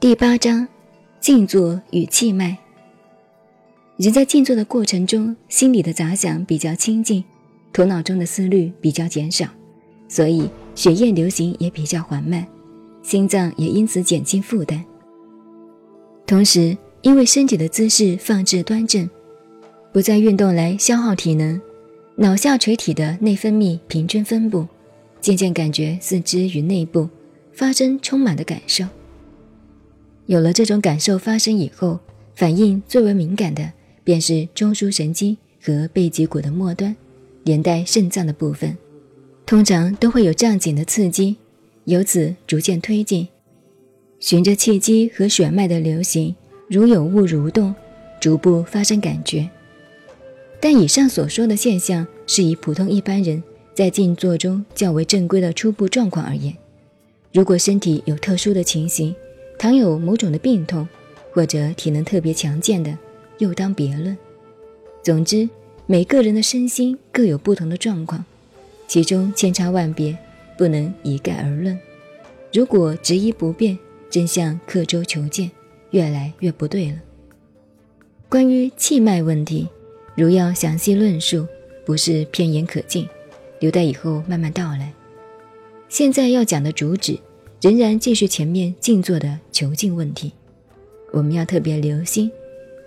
第八章，静坐与气脉。人在静坐的过程中，心里的杂想比较清静，头脑中的思虑比较减少，所以血液流行也比较缓慢，心脏也因此减轻负担。同时，因为身体的姿势放置端正，不再运动来消耗体能，脑下垂体的内分泌平均分布，渐渐感觉四肢与内部发生充满的感受。有了这种感受发生以后，反应最为敏感的便是中枢神经和背脊骨的末端，连带肾脏的部分，通常都会有胀紧的刺激，由此逐渐推进，循着气机和血脉的流行，如有物蠕动，逐步发生感觉。但以上所说的现象是以普通一般人在静坐中较为正规的初步状况而言，如果身体有特殊的情形。倘有某种的病痛，或者体能特别强健的，又当别论。总之，每个人的身心各有不同的状况，其中千差万别，不能一概而论。如果执一不变，真像刻舟求剑，越来越不对了。关于气脉问题，如要详细论述，不是片言可尽，留待以后慢慢道来。现在要讲的主旨。仍然继续前面静坐的囚禁问题，我们要特别留心。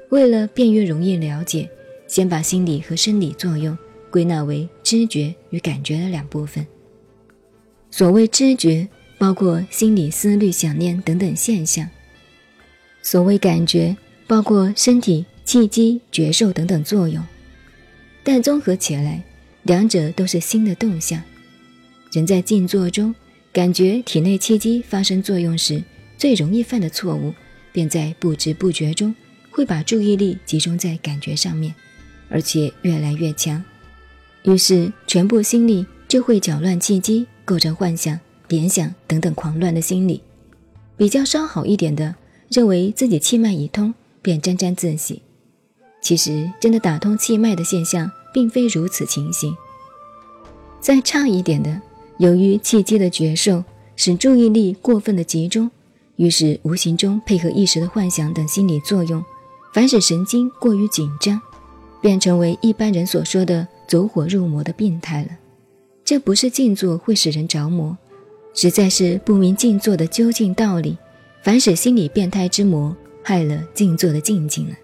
为了便于容易了解，先把心理和生理作用归纳为知觉与感觉的两部分。所谓知觉，包括心理、思虑、想念等等现象；所谓感觉，包括身体、气机、觉受等等作用。但综合起来，两者都是心的动向。人在静坐中。感觉体内气机发生作用时，最容易犯的错误，便在不知不觉中会把注意力集中在感觉上面，而且越来越强，于是全部心力就会搅乱气机，构成幻想、联想等等狂乱的心理。比较稍好一点的，认为自己气脉已通，便沾沾自喜。其实真的打通气脉的现象，并非如此情形。再差一点的。由于气机的觉受使注意力过分的集中，于是无形中配合一时的幻想等心理作用，反使神经过于紧张，便成为一般人所说的走火入魔的病态了。这不是静坐会使人着魔，实在是不明静坐的究竟道理，反使心理变态之魔害了静坐的静静了。